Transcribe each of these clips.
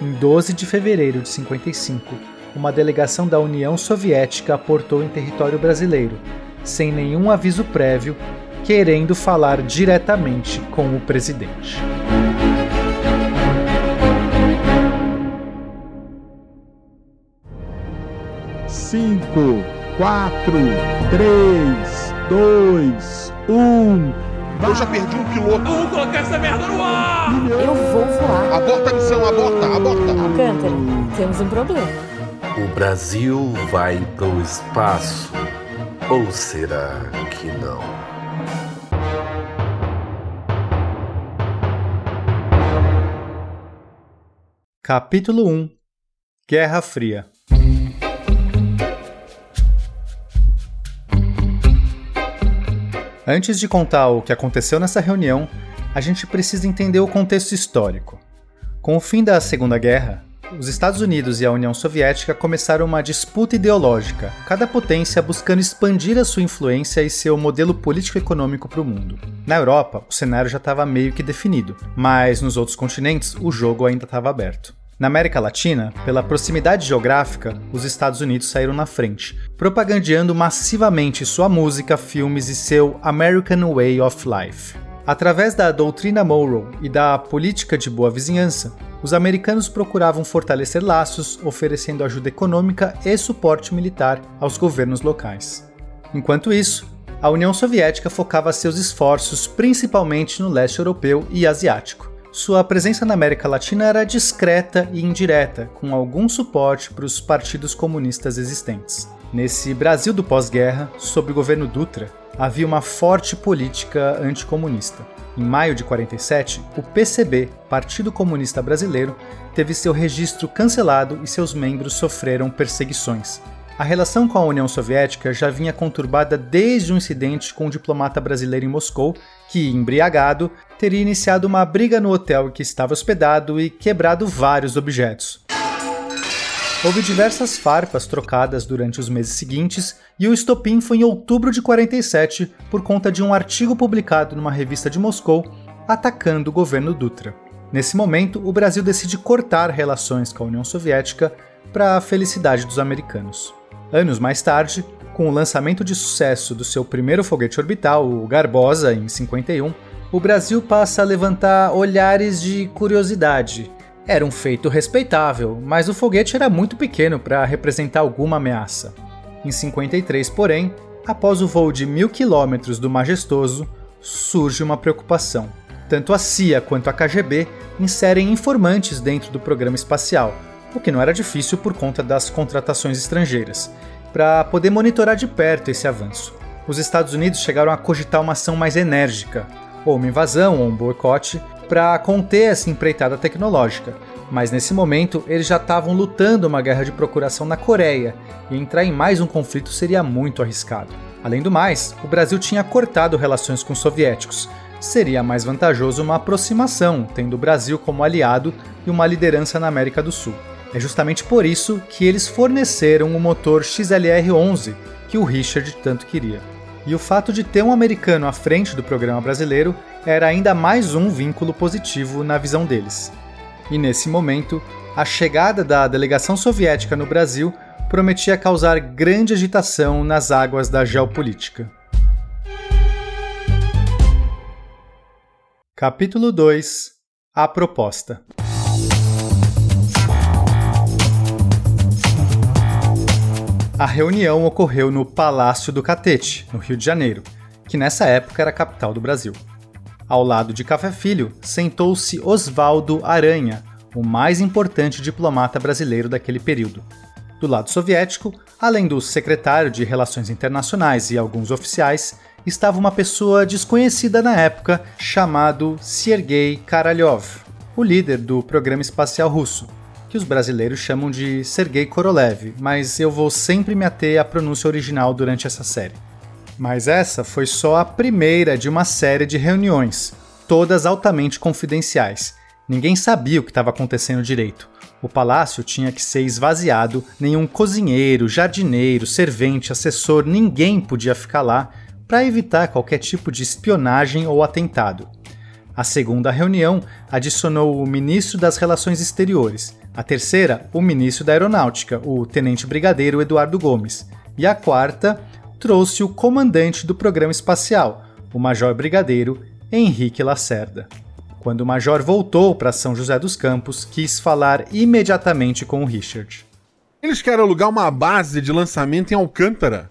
Em 12 de fevereiro de 55, uma delegação da União Soviética aportou em território brasileiro, sem nenhum aviso prévio, querendo falar diretamente com o presidente. Cinco, quatro, três, dois, um. Eu já perdi um piloto. Vamos colocar essa merda no ar! Eu vou voar. Aborta a missão, aborta, aborta. Alcântara, temos um problema. O Brasil vai pro espaço. Ou será que não? Capítulo 1 Guerra Fria Antes de contar o que aconteceu nessa reunião, a gente precisa entender o contexto histórico. Com o fim da Segunda Guerra, os Estados Unidos e a União Soviética começaram uma disputa ideológica, cada potência buscando expandir a sua influência e seu modelo político-econômico para o mundo. Na Europa, o cenário já estava meio que definido, mas nos outros continentes o jogo ainda estava aberto. Na América Latina, pela proximidade geográfica, os Estados Unidos saíram na frente, propagandeando massivamente sua música, filmes e seu American Way of Life. Através da doutrina Monroe e da política de boa vizinhança, os americanos procuravam fortalecer laços, oferecendo ajuda econômica e suporte militar aos governos locais. Enquanto isso, a União Soviética focava seus esforços principalmente no leste europeu e asiático. Sua presença na América Latina era discreta e indireta, com algum suporte para os partidos comunistas existentes. Nesse Brasil do pós-guerra, sob o governo Dutra, havia uma forte política anticomunista. Em maio de 47, o PCB, Partido Comunista Brasileiro, teve seu registro cancelado e seus membros sofreram perseguições. A relação com a União Soviética já vinha conturbada desde um incidente com um diplomata brasileiro em Moscou, que, embriagado, teria iniciado uma briga no hotel em que estava hospedado e quebrado vários objetos. Houve diversas farpas trocadas durante os meses seguintes e o estopim foi em outubro de 47 por conta de um artigo publicado numa revista de Moscou atacando o governo Dutra. Nesse momento, o Brasil decide cortar relações com a União Soviética para a felicidade dos americanos. Anos mais tarde, com o lançamento de sucesso do seu primeiro foguete orbital, o Garbosa, em 51, o Brasil passa a levantar olhares de curiosidade era um feito respeitável, mas o foguete era muito pequeno para representar alguma ameaça. Em 53, porém, após o voo de mil quilômetros do Majestoso, surge uma preocupação. Tanto a CIA quanto a KGB inserem informantes dentro do programa espacial, o que não era difícil por conta das contratações estrangeiras, para poder monitorar de perto esse avanço. Os Estados Unidos chegaram a cogitar uma ação mais enérgica, ou uma invasão ou um boicote, para conter essa empreitada tecnológica, mas nesse momento eles já estavam lutando uma guerra de procuração na Coreia e entrar em mais um conflito seria muito arriscado. Além do mais, o Brasil tinha cortado relações com os soviéticos. Seria mais vantajoso uma aproximação, tendo o Brasil como aliado e uma liderança na América do Sul. É justamente por isso que eles forneceram o motor XLR-11 que o Richard tanto queria. E o fato de ter um americano à frente do programa brasileiro era ainda mais um vínculo positivo na visão deles. E nesse momento, a chegada da delegação soviética no Brasil prometia causar grande agitação nas águas da geopolítica. Capítulo 2 A proposta A reunião ocorreu no Palácio do Catete, no Rio de Janeiro, que nessa época era a capital do Brasil. Ao lado de Café Filho, sentou-se Oswaldo Aranha, o mais importante diplomata brasileiro daquele período. Do lado soviético, além do secretário de Relações Internacionais e alguns oficiais, estava uma pessoa desconhecida na época chamado Sergei Karalyov, o líder do programa espacial russo, que os brasileiros chamam de Sergei Korolev, mas eu vou sempre me ater à pronúncia original durante essa série. Mas essa foi só a primeira de uma série de reuniões, todas altamente confidenciais. Ninguém sabia o que estava acontecendo direito. O palácio tinha que ser esvaziado, nenhum cozinheiro, jardineiro, servente, assessor, ninguém podia ficar lá para evitar qualquer tipo de espionagem ou atentado. A segunda reunião adicionou o ministro das Relações Exteriores. A terceira, o ministro da Aeronáutica, o tenente brigadeiro Eduardo Gomes. E a quarta trouxe o comandante do programa espacial, o major brigadeiro Henrique Lacerda. Quando o major voltou para São José dos Campos, quis falar imediatamente com o Richard. Eles querem alugar uma base de lançamento em Alcântara.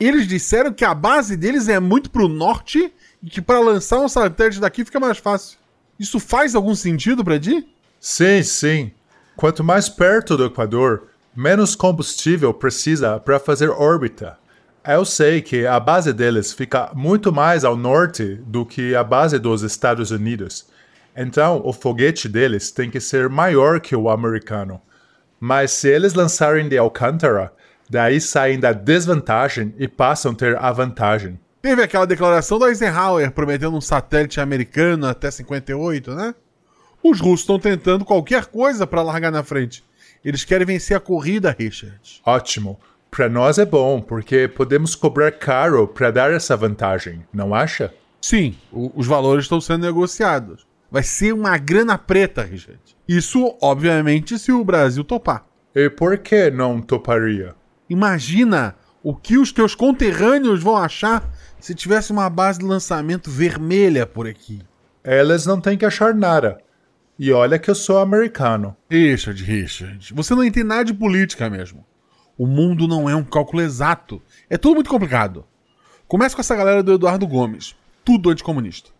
Eles disseram que a base deles é muito pro norte e que para lançar um satélite daqui fica mais fácil. Isso faz algum sentido para ti? Sim, sim. Quanto mais perto do Equador, menos combustível precisa para fazer órbita. Eu sei que a base deles fica muito mais ao norte do que a base dos Estados Unidos. Então, o foguete deles tem que ser maior que o americano. Mas se eles lançarem de Alcântara, daí saem da desvantagem e passam a ter a vantagem. Teve aquela declaração do Eisenhower prometendo um satélite americano até 58, né? Os russos estão tentando qualquer coisa para largar na frente. Eles querem vencer a corrida, Richard. Ótimo. Para nós é bom, porque podemos cobrar caro para dar essa vantagem, não acha? Sim, o- os valores estão sendo negociados. Vai ser uma grana preta, Richard. Isso, obviamente, se o Brasil topar. E por que não toparia? Imagina o que os teus conterrâneos vão achar se tivesse uma base de lançamento vermelha por aqui. Eles não têm que achar nada. E olha que eu sou americano. Richard, Richard, você não entende nada de política mesmo. O mundo não é um cálculo exato. É tudo muito complicado. Começa com essa galera do Eduardo Gomes. Tudo anticomunista.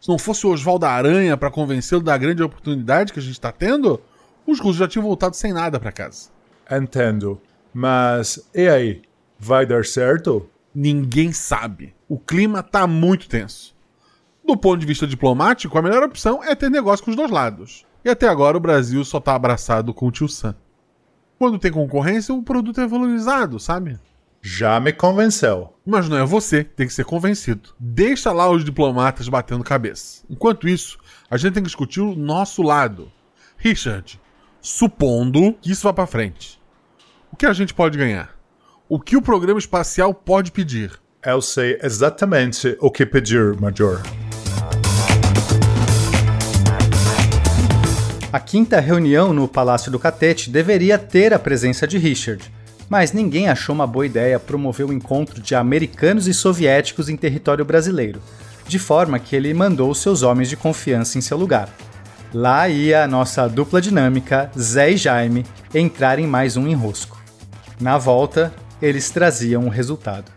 Se não fosse o Oswaldo Aranha para convencê-lo da grande oportunidade que a gente está tendo, os russos já tinham voltado sem nada para casa. Entendo. Mas e aí? Vai dar certo? Ninguém sabe. O clima tá muito tenso. Do ponto de vista diplomático, a melhor opção é ter negócio com os dois lados. E até agora o Brasil só tá abraçado com o tio Sam. Quando tem concorrência, o produto é valorizado, sabe? Já me convenceu. Mas não é você tem que ser convencido. Deixa lá os diplomatas batendo cabeça. Enquanto isso, a gente tem que discutir o nosso lado. Richard, supondo que isso vá pra frente, o que a gente pode ganhar? O que o programa espacial pode pedir? Eu sei exatamente o que pedir, Major. A quinta reunião no Palácio do Catete deveria ter a presença de Richard, mas ninguém achou uma boa ideia promover o encontro de americanos e soviéticos em território brasileiro, de forma que ele mandou seus homens de confiança em seu lugar. Lá ia a nossa dupla dinâmica, Zé e Jaime, entrar em mais um enrosco. Na volta, eles traziam o resultado.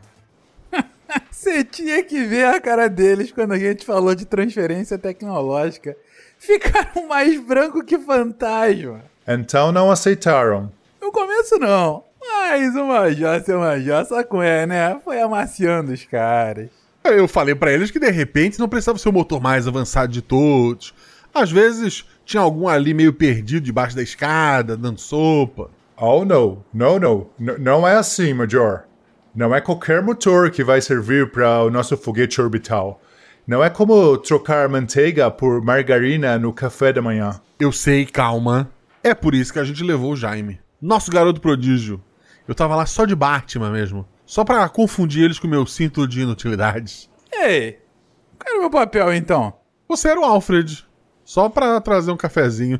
Você tinha que ver a cara deles quando a gente falou de transferência tecnológica. Ficaram mais branco que fantasma. Então não aceitaram. No começo não, mas o Major, seu Major, sabe como é, né? Foi amaciando os caras. Eu falei pra eles que de repente não precisava ser o motor mais avançado de todos. Às vezes tinha algum ali meio perdido debaixo da escada, dando sopa. Oh, não. Não, não. N- não é assim, Major. Não é qualquer motor que vai servir para o nosso foguete orbital. Não é como trocar manteiga por margarina no café da manhã. Eu sei, calma. É por isso que a gente levou o Jaime. Nosso garoto prodígio. Eu tava lá só de Batman mesmo. Só pra confundir eles com meu cinto de inutilidades. Ei, qual era o meu papel então? Você era o Alfred. Só pra trazer um cafezinho.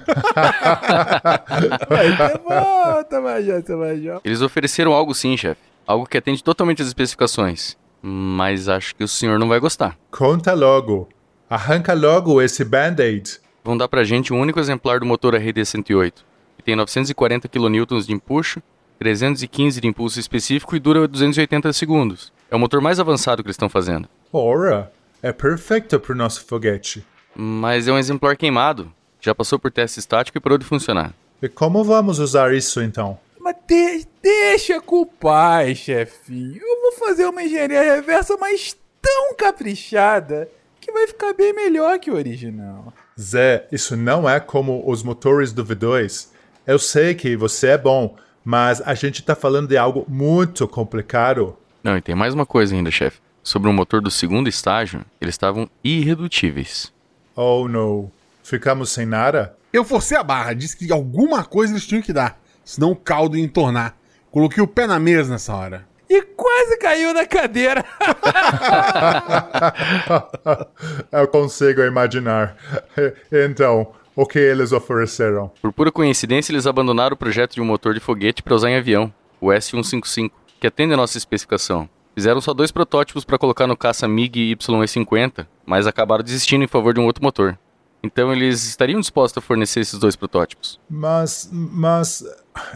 Aí tá bom, tá Major, seu Major. Eles ofereceram algo sim, chefe. Algo que atende totalmente às especificações. Mas acho que o senhor não vai gostar. Conta logo. Arranca logo esse band-aid. Vão dar pra gente um único exemplar do motor RD-108, que tem 940 kN de empuxo, 315 de impulso específico e dura 280 segundos. É o motor mais avançado que eles estão fazendo. Ora, é perfeito pro nosso foguete. Mas é um exemplar queimado. Já passou por teste estático e parou de funcionar. E como vamos usar isso então? Mas de- deixa com o pai, chefinho. Eu vou fazer uma engenharia reversa, mas tão caprichada que vai ficar bem melhor que o original. Zé, isso não é como os motores do V2. Eu sei que você é bom, mas a gente tá falando de algo muito complicado. Não, e tem mais uma coisa ainda, chefe. Sobre o motor do segundo estágio, eles estavam irredutíveis. Oh, não. Ficamos sem nada? Eu forcei a barra, disse que alguma coisa eles tinham que dar. Senão o caldo ia entornar. Coloquei o pé na mesa nessa hora. e quase caiu na cadeira. Eu consigo imaginar. Então, o que eles ofereceram? Por pura coincidência, eles abandonaram o projeto de um motor de foguete para usar em avião, o S-155, que atende a nossa especificação. Fizeram só dois protótipos para colocar no caça MiG YE-50, mas acabaram desistindo em favor de um outro motor. Então eles estariam dispostos a fornecer esses dois protótipos. Mas, mas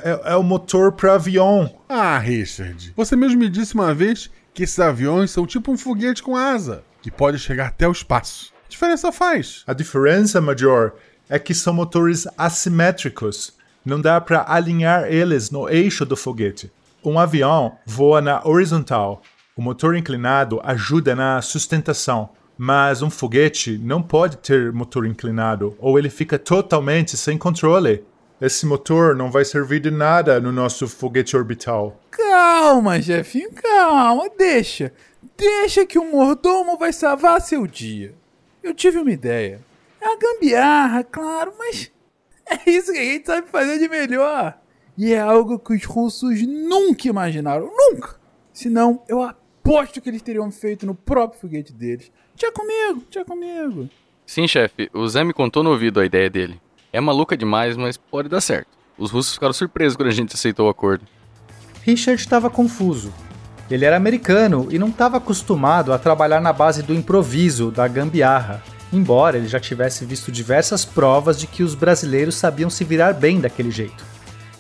é, é o motor para avião. Ah, Richard, você mesmo me disse uma vez que esses aviões são tipo um foguete com asa, que pode chegar até o espaço. Que diferença faz? A diferença, Major, é que são motores assimétricos. Não dá para alinhar eles no eixo do foguete. Um avião voa na horizontal. O motor inclinado ajuda na sustentação. Mas um foguete não pode ter motor inclinado, ou ele fica totalmente sem controle. Esse motor não vai servir de nada no nosso foguete orbital. Calma, Jefinho, calma, deixa. Deixa que o mordomo vai salvar seu dia. Eu tive uma ideia. É uma gambiarra, claro, mas é isso que a gente sabe fazer de melhor. E é algo que os russos nunca imaginaram, nunca. Senão, eu aposto que eles teriam feito no próprio foguete deles. Tinha comigo, tinha comigo. Sim, chefe, o Zé me contou no ouvido a ideia dele. É maluca demais, mas pode dar certo. Os russos ficaram surpresos quando a gente aceitou o acordo. Richard estava confuso. Ele era americano e não estava acostumado a trabalhar na base do improviso, da gambiarra, embora ele já tivesse visto diversas provas de que os brasileiros sabiam se virar bem daquele jeito.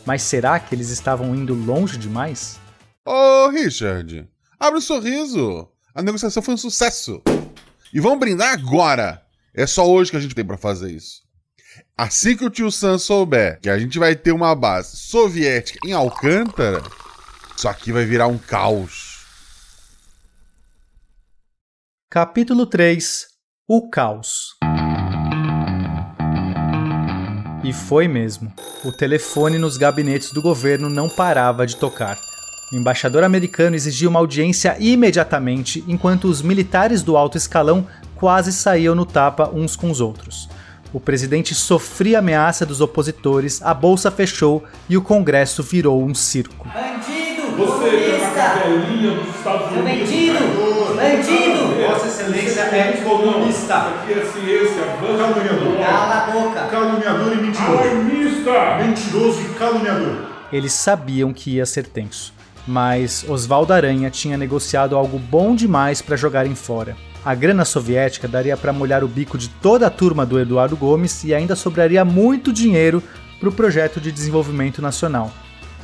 Mas será que eles estavam indo longe demais? Ô, Richard, abre um sorriso. A negociação foi um sucesso. E vamos brindar agora. É só hoje que a gente tem para fazer isso. Assim que o tio Sam souber que a gente vai ter uma base soviética em Alcântara, isso aqui vai virar um caos. Capítulo 3 O Caos E foi mesmo. O telefone nos gabinetes do governo não parava de tocar. O embaixador americano exigia uma audiência imediatamente, enquanto os militares do alto escalão quase saíam no tapa uns com os outros. O presidente sofria ameaça dos opositores, a bolsa fechou e o Congresso virou um circo. Bandido! Você comunista! cadelinha dos Estados Unidos. bandido! Bandido! Vossa Excelência é comunista. Aqui é ciência, Caluniador. Cala a boca! Caluniador e mentiroso. Alarmista! Mentiroso e caluniador. Eles sabiam que ia ser tenso, mas Oswaldo Aranha tinha negociado algo bom demais para jogarem fora. A grana soviética daria para molhar o bico de toda a turma do Eduardo Gomes e ainda sobraria muito dinheiro para o projeto de desenvolvimento nacional.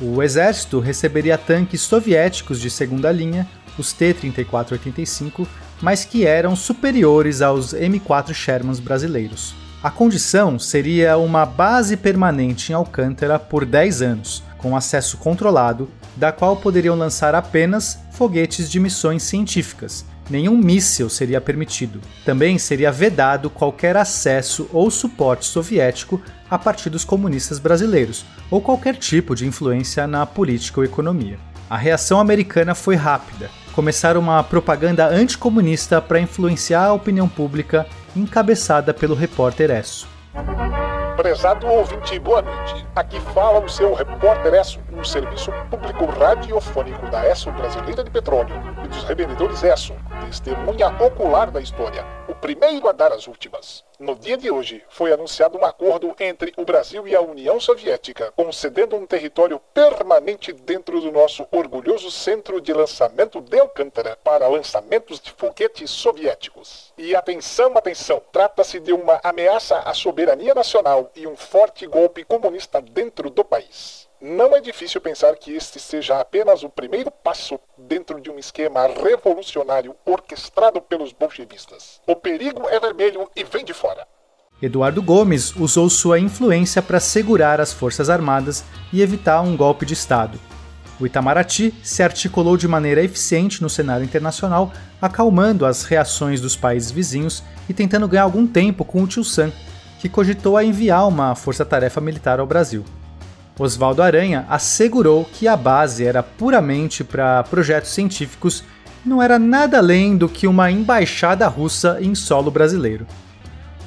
O exército receberia tanques soviéticos de segunda linha, os T-34-85, mas que eram superiores aos M4 Shermans brasileiros. A condição seria uma base permanente em Alcântara por 10 anos, com acesso controlado, da qual poderiam lançar apenas foguetes de missões científicas. Nenhum míssil seria permitido. Também seria vedado qualquer acesso ou suporte soviético a partidos comunistas brasileiros, ou qualquer tipo de influência na política ou economia. A reação americana foi rápida. Começaram uma propaganda anticomunista para influenciar a opinião pública, encabeçada pelo repórter Esso. Prezado ouvinte, boa noite. Aqui fala o seu repórter ESSO, um serviço público radiofônico da ESSO Brasileira de Petróleo e dos revendedores ESSO, testemunha ocular da história, o primeiro a dar as últimas. No dia de hoje, foi anunciado um acordo entre o Brasil e a União Soviética, concedendo um território permanente dentro do nosso orgulhoso centro de lançamento de Alcântara para lançamentos de foguetes soviéticos. E atenção, atenção, trata-se de uma ameaça à soberania nacional e um forte golpe comunista dentro do país. Não é difícil pensar que este seja apenas o primeiro passo dentro de um esquema revolucionário orquestrado pelos bolchevistas. O perigo é vermelho e vem de fora. Eduardo Gomes usou sua influência para segurar as Forças Armadas e evitar um golpe de Estado. O Itamaraty se articulou de maneira eficiente no cenário internacional, acalmando as reações dos países vizinhos e tentando ganhar algum tempo com o Tio Sam, que cogitou a enviar uma força-tarefa militar ao Brasil. Oswaldo Aranha assegurou que a base era puramente para projetos científicos não era nada além do que uma embaixada russa em solo brasileiro.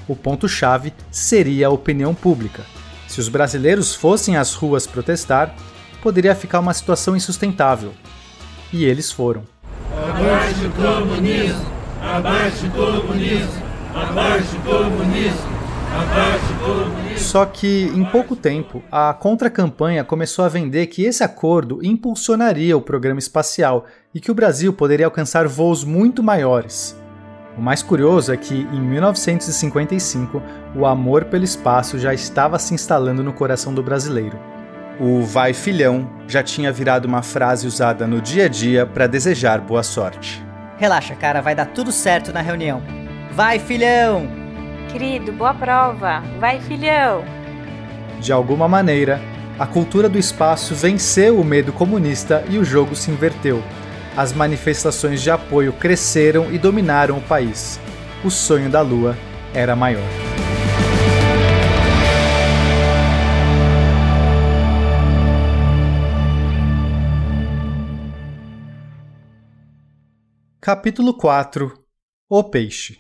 O ponto-chave seria a opinião pública. Se os brasileiros fossem às ruas protestar, poderia ficar uma situação insustentável. E eles foram. Abaixo o comunismo! Abaixo o comunismo! Abaixo o comunismo! Só que, em pouco tempo, a contra-campanha começou a vender que esse acordo impulsionaria o programa espacial e que o Brasil poderia alcançar voos muito maiores. O mais curioso é que, em 1955, o amor pelo espaço já estava se instalando no coração do brasileiro. O vai filhão já tinha virado uma frase usada no dia a dia para desejar boa sorte. Relaxa, cara, vai dar tudo certo na reunião. Vai, filhão! Querido, boa prova. Vai, filhão. De alguma maneira, a cultura do espaço venceu o medo comunista e o jogo se inverteu. As manifestações de apoio cresceram e dominaram o país. O sonho da Lua era maior. Capítulo 4 O Peixe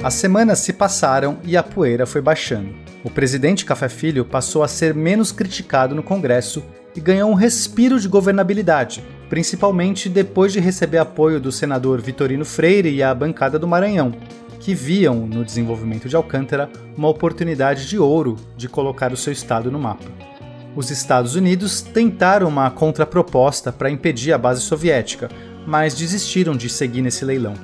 As semanas se passaram e a poeira foi baixando. O presidente Café Filho passou a ser menos criticado no Congresso e ganhou um respiro de governabilidade, principalmente depois de receber apoio do senador Vitorino Freire e a bancada do Maranhão, que viam no desenvolvimento de Alcântara uma oportunidade de ouro de colocar o seu estado no mapa. Os Estados Unidos tentaram uma contraproposta para impedir a base soviética, mas desistiram de seguir nesse leilão.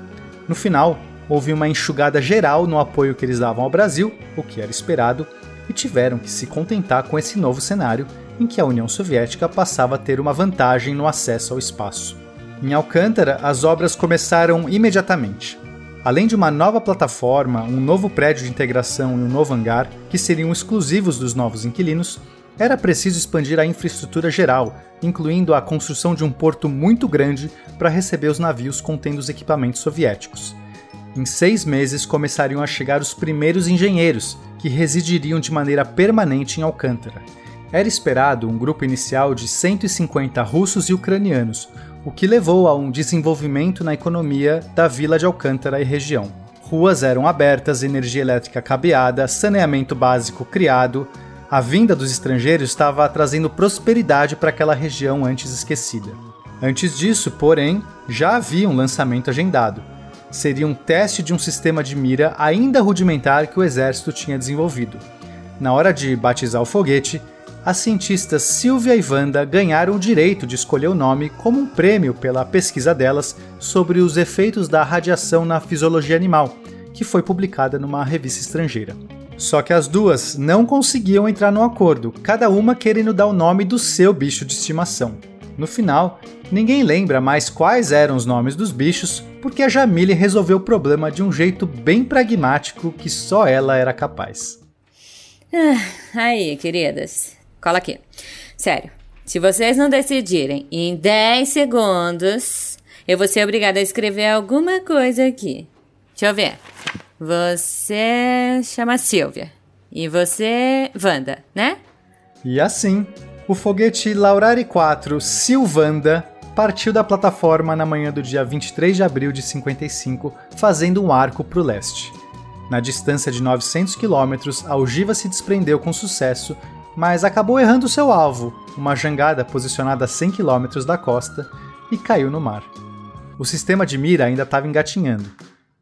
No final, houve uma enxugada geral no apoio que eles davam ao Brasil, o que era esperado, e tiveram que se contentar com esse novo cenário em que a União Soviética passava a ter uma vantagem no acesso ao espaço. Em Alcântara, as obras começaram imediatamente. Além de uma nova plataforma, um novo prédio de integração e um novo hangar, que seriam exclusivos dos novos inquilinos, era preciso expandir a infraestrutura geral, incluindo a construção de um porto muito grande para receber os navios contendo os equipamentos soviéticos. Em seis meses começariam a chegar os primeiros engenheiros, que residiriam de maneira permanente em Alcântara. Era esperado um grupo inicial de 150 russos e ucranianos, o que levou a um desenvolvimento na economia da vila de Alcântara e região. Ruas eram abertas, energia elétrica cabeada, saneamento básico criado. A vinda dos estrangeiros estava trazendo prosperidade para aquela região antes esquecida. Antes disso, porém, já havia um lançamento agendado. Seria um teste de um sistema de mira ainda rudimentar que o exército tinha desenvolvido. Na hora de batizar o foguete, as cientistas Silvia e Wanda ganharam o direito de escolher o nome como um prêmio pela pesquisa delas sobre os efeitos da radiação na fisiologia animal, que foi publicada numa revista estrangeira. Só que as duas não conseguiam entrar no acordo, cada uma querendo dar o nome do seu bicho de estimação. No final, ninguém lembra mais quais eram os nomes dos bichos, porque a Jamile resolveu o problema de um jeito bem pragmático que só ela era capaz. Ah, aí, queridas. Cola aqui. Sério, se vocês não decidirem em 10 segundos, eu vou ser obrigada a escrever alguma coisa aqui. Deixa eu ver. Você chama Silvia. E você, Wanda, né? E assim, o foguete Laurari 4 Silvanda partiu da plataforma na manhã do dia 23 de abril de 55, fazendo um arco para o leste. Na distância de 900 quilômetros, a ogiva se desprendeu com sucesso, mas acabou errando seu alvo, uma jangada posicionada a 100 quilômetros da costa, e caiu no mar. O sistema de mira ainda estava engatinhando.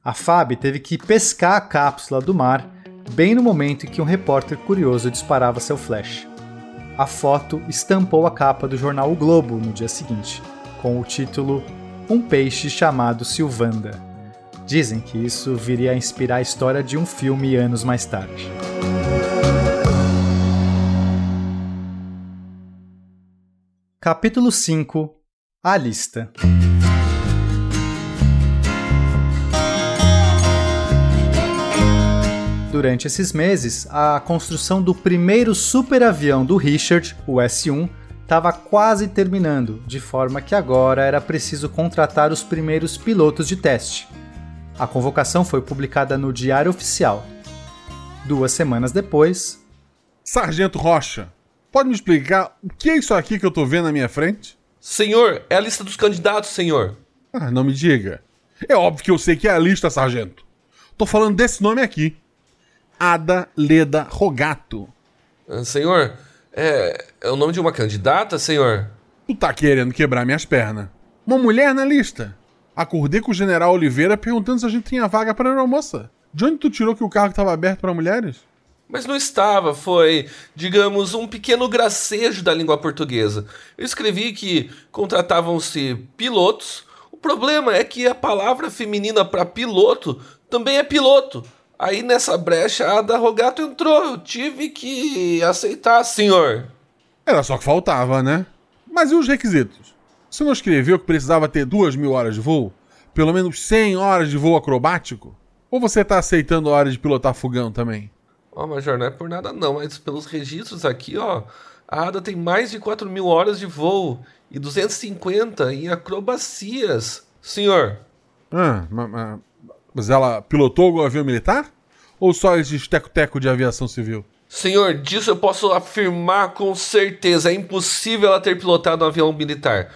A FAB teve que pescar a cápsula do mar bem no momento em que um repórter curioso disparava seu flash. A foto estampou a capa do jornal O Globo no dia seguinte, com o título Um peixe chamado Silvanda. Dizem que isso viria a inspirar a história de um filme anos mais tarde. Capítulo 5 A Lista Durante esses meses, a construção do primeiro superavião do Richard, o S-1, estava quase terminando, de forma que agora era preciso contratar os primeiros pilotos de teste. A convocação foi publicada no Diário Oficial. Duas semanas depois. Sargento Rocha, pode me explicar o que é isso aqui que eu tô vendo na minha frente? Senhor, é a lista dos candidatos, senhor. Ah, não me diga. É óbvio que eu sei que é a lista, sargento. Tô falando desse nome aqui. Ada Leda Rogato. Ah, senhor, é, é o nome de uma candidata, senhor? Tu tá querendo quebrar minhas pernas. Uma mulher na lista. Acordei com o general Oliveira perguntando se a gente tinha vaga para aeromoça. De onde tu tirou que o carro estava aberto para mulheres? Mas não estava, foi, digamos, um pequeno gracejo da língua portuguesa. Eu escrevi que contratavam-se pilotos. O problema é que a palavra feminina para piloto também é piloto. Aí nessa brecha a da Rogato entrou. Eu tive que aceitar, senhor. Era só que faltava, né? Mas e os requisitos? Você não escreveu que precisava ter duas mil horas de voo? Pelo menos 100 horas de voo acrobático? Ou você tá aceitando horas de pilotar fogão também? Ó, oh, Major, não é por nada não, mas pelos registros aqui, ó, a Ada tem mais de 4 mil horas de voo e 250 em acrobacias. Senhor. Ah, mas ela pilotou o avião militar? Ou só esse teco-teco de aviação civil? Senhor, disso eu posso afirmar com certeza. É impossível ela ter pilotado um avião militar.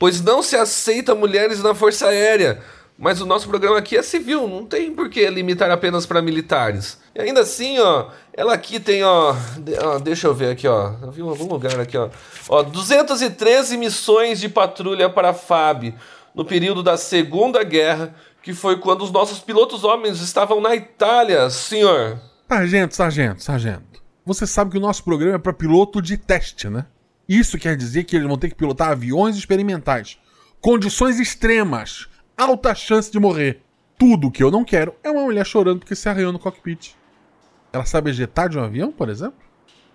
Pois não se aceita mulheres na Força Aérea. Mas o nosso programa aqui é civil, não tem por que limitar apenas para militares. E ainda assim, ó, ela aqui tem, ó, ó, deixa eu ver aqui, ó, eu vi algum lugar aqui, ó, ó, 213 missões de patrulha para a FAB no período da Segunda Guerra, que foi quando os nossos pilotos homens estavam na Itália, senhor. Sargento, sargento, sargento. Você sabe que o nosso programa é para piloto de teste, né? Isso quer dizer que eles vão ter que pilotar aviões experimentais. Condições extremas alta chance de morrer. Tudo que eu não quero é uma mulher chorando porque se arranhou no cockpit. Ela sabe ejetar de um avião, por exemplo?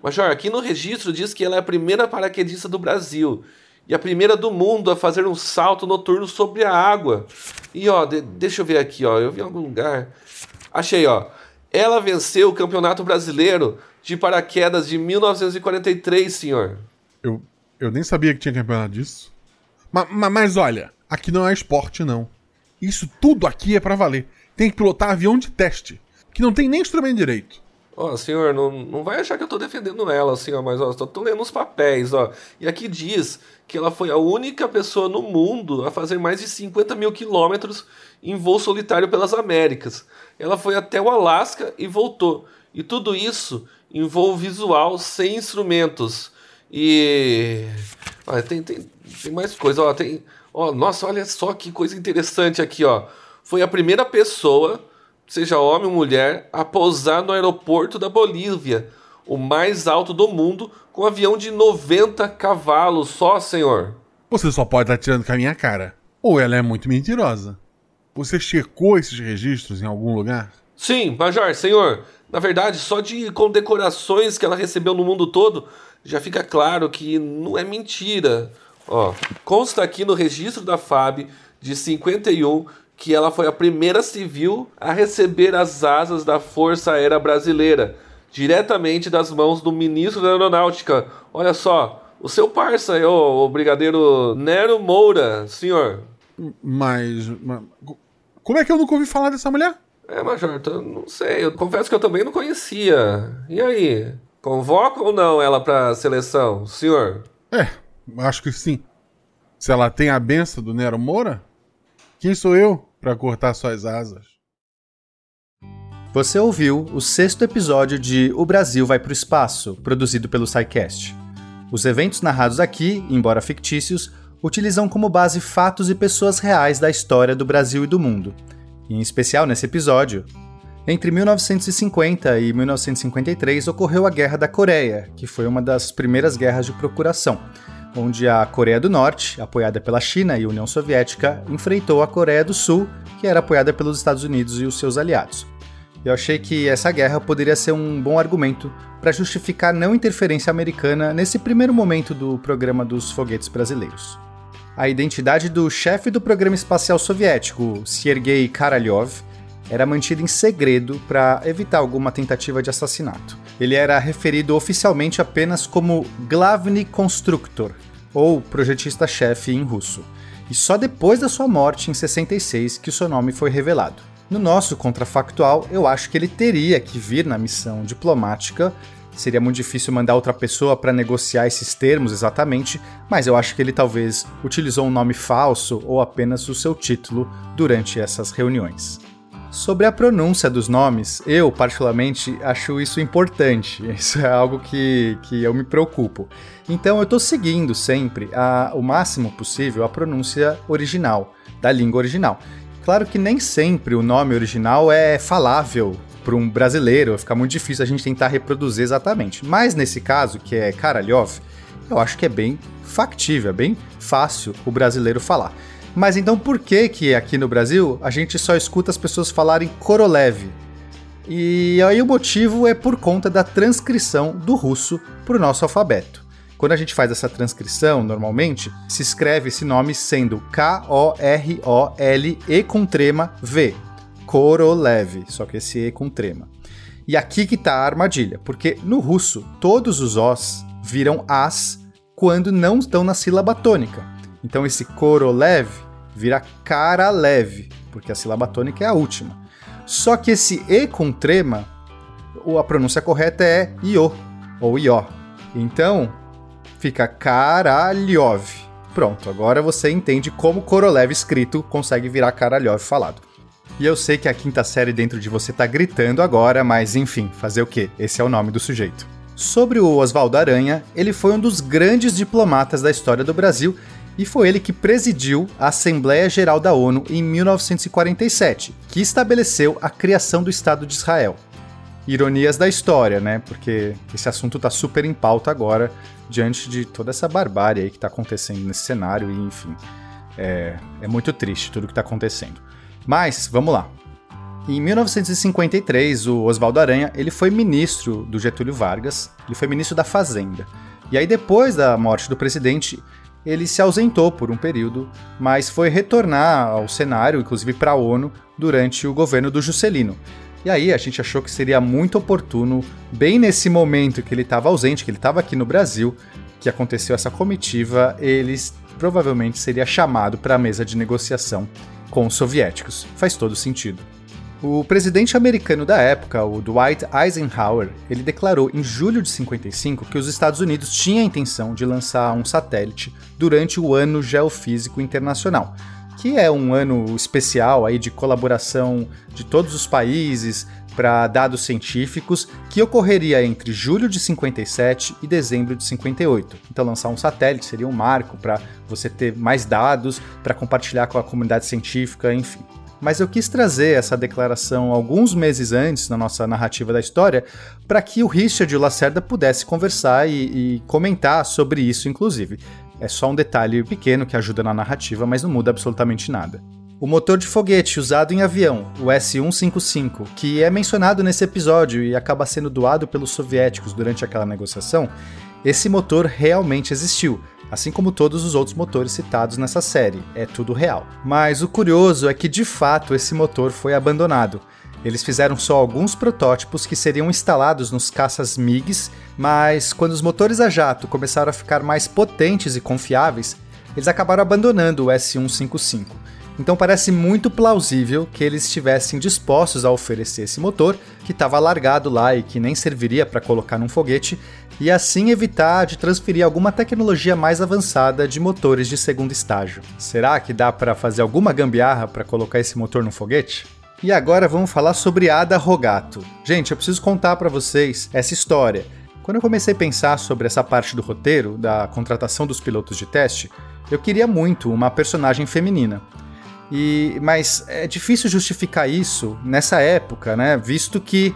Major, aqui no registro diz que ela é a primeira paraquedista do Brasil e a primeira do mundo a fazer um salto noturno sobre a água. E ó, de, deixa eu ver aqui, ó, eu vi em algum lugar. Achei, ó. Ela venceu o Campeonato Brasileiro de Paraquedas de 1943, senhor. Eu, eu nem sabia que tinha campeonato disso. Ma, ma, mas olha, aqui não é esporte, não. Isso tudo aqui é para valer. Tem que pilotar avião de teste, que não tem nem instrumento direito. Ó, oh, senhor, não, não vai achar que eu tô defendendo ela, ó, mas ó, tô, tô lendo os papéis, ó. E aqui diz que ela foi a única pessoa no mundo a fazer mais de 50 mil quilômetros em voo solitário pelas Américas. Ela foi até o Alasca e voltou. E tudo isso voo visual sem instrumentos. E. Olha, tem, tem, tem mais coisa, ó. Tem. Ó, nossa, olha só que coisa interessante aqui, ó. Foi a primeira pessoa, seja homem ou mulher, a pousar no aeroporto da Bolívia, o mais alto do mundo, com um avião de 90 cavalos só, senhor. Você só pode estar tirando com a minha cara. Ou ela é muito mentirosa. Você checou esses registros em algum lugar? Sim, Major, senhor. Na verdade, só de condecorações que ela recebeu no mundo todo, já fica claro que não é mentira. Ó, consta aqui no registro da FAB de 51 que ela foi a primeira civil a receber as asas da Força Aérea Brasileira, diretamente das mãos do ministro da Aeronáutica. Olha só, o seu parça, o, brigadeiro Nero Moura, senhor. Mas, mas, Como é que eu nunca ouvi falar dessa mulher? É, Major, eu não sei. Eu confesso que eu também não conhecia. E aí? Convoca ou não ela pra seleção, senhor? É, Acho que sim. Se ela tem a benção do Nero Moura, quem sou eu para cortar suas asas? Você ouviu o sexto episódio de O Brasil Vai para o Espaço, produzido pelo SciCast. Os eventos narrados aqui, embora fictícios, utilizam como base fatos e pessoas reais da história do Brasil e do mundo. Em especial nesse episódio, entre 1950 e 1953 ocorreu a Guerra da Coreia, que foi uma das primeiras guerras de procuração onde a Coreia do Norte, apoiada pela China e União Soviética, enfrentou a Coreia do Sul, que era apoiada pelos Estados Unidos e os seus aliados. Eu achei que essa guerra poderia ser um bom argumento para justificar não interferência americana nesse primeiro momento do programa dos foguetes brasileiros. A identidade do chefe do programa espacial soviético, Sergei Karalyov, era mantida em segredo para evitar alguma tentativa de assassinato. Ele era referido oficialmente apenas como Glavny Konstruktor, ou projetista-chefe em russo, e só depois da sua morte, em 66, que o seu nome foi revelado. No nosso contrafactual, eu acho que ele teria que vir na missão diplomática. Seria muito difícil mandar outra pessoa para negociar esses termos exatamente, mas eu acho que ele talvez utilizou um nome falso ou apenas o seu título durante essas reuniões. Sobre a pronúncia dos nomes, eu particularmente acho isso importante. Isso é algo que, que eu me preocupo. Então eu estou seguindo sempre a, o máximo possível a pronúncia original, da língua original. Claro que nem sempre o nome original é falável para um brasileiro, fica muito difícil a gente tentar reproduzir exatamente. Mas nesse caso, que é Karalyov, eu acho que é bem factível, é bem fácil o brasileiro falar. Mas então por que que aqui no Brasil a gente só escuta as pessoas falarem Korolev? E aí o motivo é por conta da transcrição do russo para o nosso alfabeto. Quando a gente faz essa transcrição, normalmente, se escreve esse nome sendo K-O-R-O-L-E com trema V. Korolev, só que esse E com trema. E aqui que tá a armadilha, porque no russo todos os Os viram As quando não estão na sílaba tônica. Então esse Korolev vira Karalev, porque a sílaba tônica é a última. Só que esse E com trema, a pronúncia correta é Io, ou Ió. Então, fica Karalyov. Pronto, agora você entende como Korolev escrito consegue virar Karalyov falado. E eu sei que a quinta série dentro de você tá gritando agora, mas enfim, fazer o quê? Esse é o nome do sujeito. Sobre o Oswaldo Aranha, ele foi um dos grandes diplomatas da história do Brasil e foi ele que presidiu a Assembleia Geral da ONU em 1947, que estabeleceu a criação do Estado de Israel. Ironias da história, né? Porque esse assunto está super em pauta agora, diante de toda essa barbárie aí que está acontecendo nesse cenário, e enfim, é, é muito triste tudo que está acontecendo. Mas, vamos lá. Em 1953, o Oswaldo Aranha ele foi ministro do Getúlio Vargas, ele foi ministro da Fazenda. E aí, depois da morte do presidente, ele se ausentou por um período, mas foi retornar ao cenário, inclusive para a ONU, durante o governo do Juscelino. E aí a gente achou que seria muito oportuno, bem nesse momento que ele estava ausente, que ele estava aqui no Brasil, que aconteceu essa comitiva, ele provavelmente seria chamado para a mesa de negociação com os soviéticos. Faz todo sentido. O presidente americano da época, o Dwight Eisenhower, ele declarou em julho de 55 que os Estados Unidos tinham a intenção de lançar um satélite durante o Ano Geofísico Internacional, que é um ano especial aí de colaboração de todos os países para dados científicos, que ocorreria entre julho de 57 e dezembro de 58. Então lançar um satélite seria um marco para você ter mais dados para compartilhar com a comunidade científica, enfim mas eu quis trazer essa declaração alguns meses antes na nossa narrativa da história para que o Richard e o Lacerda pudessem conversar e, e comentar sobre isso, inclusive. É só um detalhe pequeno que ajuda na narrativa, mas não muda absolutamente nada. O motor de foguete usado em avião, o S-155, que é mencionado nesse episódio e acaba sendo doado pelos soviéticos durante aquela negociação, esse motor realmente existiu, assim como todos os outros motores citados nessa série, é tudo real. Mas o curioso é que de fato esse motor foi abandonado. Eles fizeram só alguns protótipos que seriam instalados nos caças MiGs, mas quando os motores a jato começaram a ficar mais potentes e confiáveis, eles acabaram abandonando o S155. Então parece muito plausível que eles estivessem dispostos a oferecer esse motor, que estava largado lá e que nem serviria para colocar num foguete, e assim evitar de transferir alguma tecnologia mais avançada de motores de segundo estágio. Será que dá para fazer alguma gambiarra para colocar esse motor no foguete? E agora vamos falar sobre Ada Rogato. Gente, eu preciso contar para vocês essa história. Quando eu comecei a pensar sobre essa parte do roteiro, da contratação dos pilotos de teste, eu queria muito uma personagem feminina. E, mas é difícil justificar isso nessa época, né? Visto que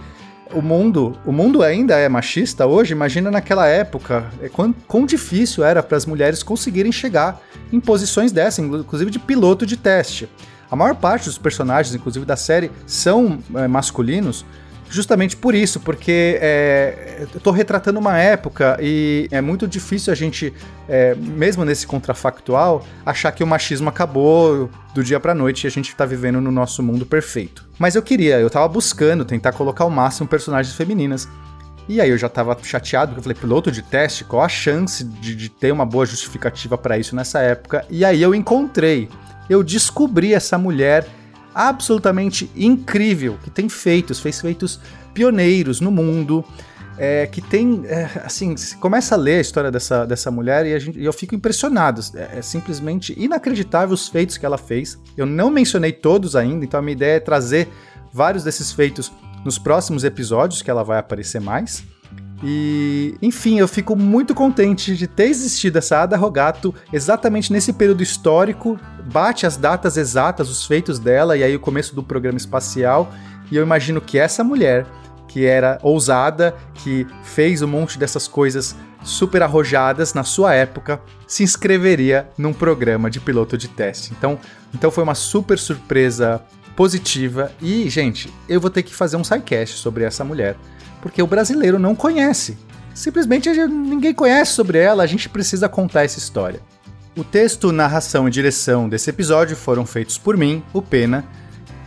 o mundo, o mundo ainda é machista hoje, imagina naquela época, é, quão, quão difícil era para as mulheres conseguirem chegar em posições dessas, inclusive de piloto de teste. A maior parte dos personagens, inclusive da série, são é, masculinos, justamente por isso, porque é, eu tô retratando uma época e é muito difícil a gente, é, mesmo nesse contrafactual, achar que o machismo acabou do dia pra noite e a gente tá vivendo no nosso mundo perfeito. Mas eu queria, eu tava buscando tentar colocar ao máximo personagens femininas. E aí eu já tava chateado, porque eu falei, piloto de teste, qual a chance de, de ter uma boa justificativa para isso nessa época? E aí eu encontrei, eu descobri essa mulher absolutamente incrível, que tem feitos, fez feitos pioneiros no mundo, é, que tem, é, assim, começa a ler a história dessa, dessa mulher e, gente, e eu fico impressionado. É, é, simplesmente inacreditável os feitos que ela fez. Eu não mencionei todos ainda, então a minha ideia é trazer vários desses feitos nos próximos episódios que ela vai aparecer mais. E, enfim, eu fico muito contente de ter existido essa Ada Rogato exatamente nesse período histórico, bate as datas exatas, os feitos dela e aí o começo do programa espacial. E eu imagino que essa mulher, que era ousada, que fez um monte dessas coisas super arrojadas na sua época, se inscreveria num programa de piloto de teste. Então, então foi uma super surpresa positiva e, gente, eu vou ter que fazer um sidecast sobre essa mulher porque o brasileiro não conhece. Simplesmente ninguém conhece sobre ela, a gente precisa contar essa história. O texto, narração e direção desse episódio foram feitos por mim, o Pena,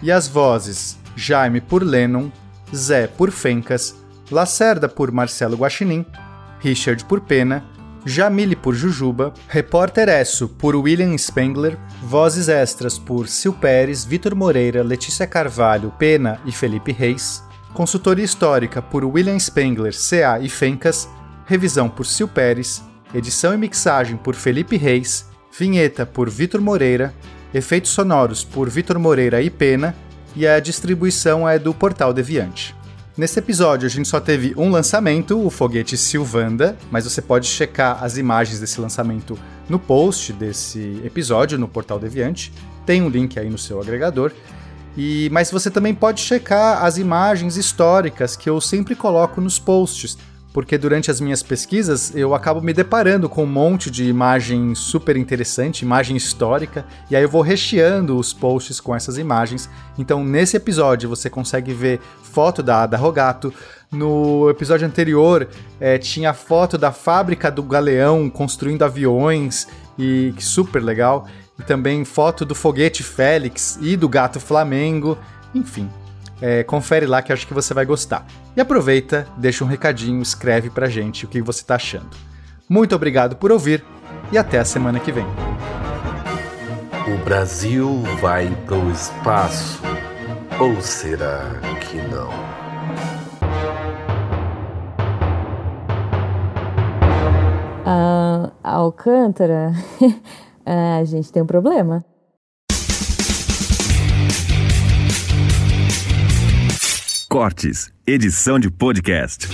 e as vozes Jaime por Lennon, Zé por Fencas, Lacerda por Marcelo Guaxinim, Richard por Pena, Jamile por Jujuba, Repórter Esso por William Spengler, vozes extras por Sil Pérez, Vitor Moreira, Letícia Carvalho, Pena e Felipe Reis, Consultoria Histórica por William Spengler, CA e Fencas, revisão por Sil Pérez, edição e mixagem por Felipe Reis, vinheta por Vitor Moreira, efeitos sonoros por Vitor Moreira e Pena, e a distribuição é do Portal Deviante. Nesse episódio a gente só teve um lançamento, o foguete Silvanda, mas você pode checar as imagens desse lançamento no post desse episódio no Portal Deviante. Tem um link aí no seu agregador. E, mas você também pode checar as imagens históricas que eu sempre coloco nos posts, porque durante as minhas pesquisas eu acabo me deparando com um monte de imagem super interessante, imagem histórica, e aí eu vou recheando os posts com essas imagens. Então nesse episódio você consegue ver foto da Ada Rogato. No episódio anterior é, tinha foto da fábrica do Galeão construindo aviões e super legal e também foto do foguete Félix e do gato Flamengo, enfim. É, confere lá que acho que você vai gostar. E aproveita, deixa um recadinho, escreve pra gente o que você tá achando. Muito obrigado por ouvir e até a semana que vem. O Brasil vai pro espaço. Ou será que não? Ah, Alcântara? É, a gente tem um problema. Cortes, edição de podcast.